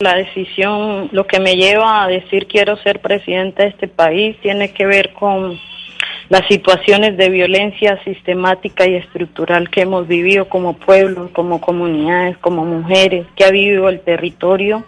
La decisión, lo que me lleva a decir quiero ser presidente de este país, tiene que ver con las situaciones de violencia sistemática y estructural que hemos vivido como pueblo, como comunidades, como mujeres, que ha vivido el territorio.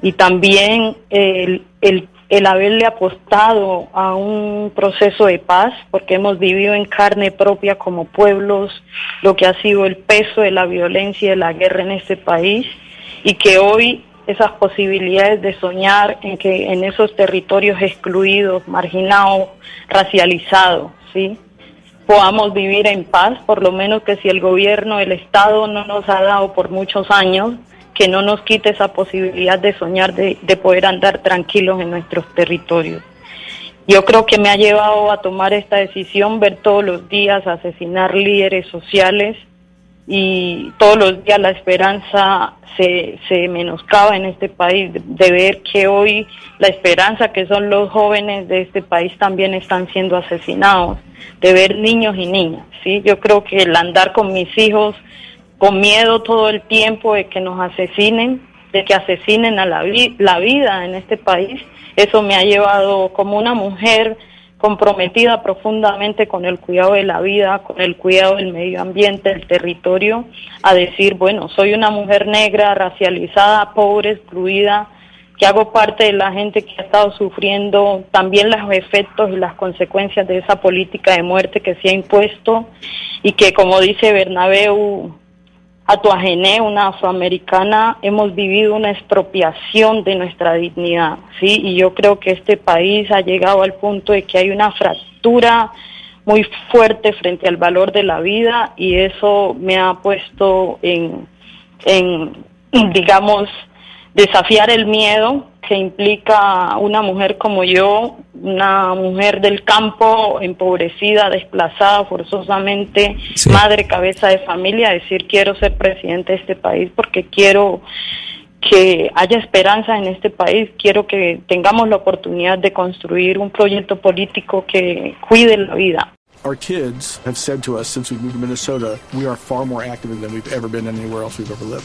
Y también el haberle apostado a un proceso de paz, porque hemos vivido en carne propia como pueblos lo que ha sido el peso de la violencia y de la guerra en este país y que hoy esas posibilidades de soñar en que en esos territorios excluidos, marginados, racializados, ¿sí? podamos vivir en paz, por lo menos que si el gobierno, el Estado no nos ha dado por muchos años, que no nos quite esa posibilidad de soñar, de, de poder andar tranquilos en nuestros territorios. Yo creo que me ha llevado a tomar esta decisión, ver todos los días asesinar líderes sociales, y todos los días la esperanza se, se menoscaba en este país, de, ver que hoy la esperanza que son los jóvenes de este país también están siendo asesinados, de ver niños y niñas, ¿sí? Yo creo que el andar con mis hijos con miedo todo el tiempo de que nos asesinen, de que asesinen a la, la vida en este país, eso me ha llevado como una mujer comprometida profundamente con el cuidado de la vida, con el cuidado del medio ambiente, del territorio, a decir, bueno, soy una mujer negra, racializada, pobre, excluida, que hago parte de la gente que ha estado sufriendo también los efectos y las consecuencias de esa política de muerte que se ha impuesto y que, como dice Bernabeu, Atuagené, una afroamericana, hemos vivido una expropiación de nuestra dignidad, ¿sí? Y yo creo que este país ha llegado al punto de que hay una fractura muy fuerte frente al valor de la vida y eso me ha puesto en, en digamos, desafiar el miedo que implica una mujer como yo, una mujer del campo, empobrecida, desplazada forzosamente, madre, cabeza de familia, decir quiero ser presidente de este país porque quiero que haya esperanza en este país, quiero que tengamos la oportunidad de construir un proyecto político que cuide la vida. Our kids have said to us since we moved to Minnesota, we are far more active than we've ever been anywhere else we've ever lived.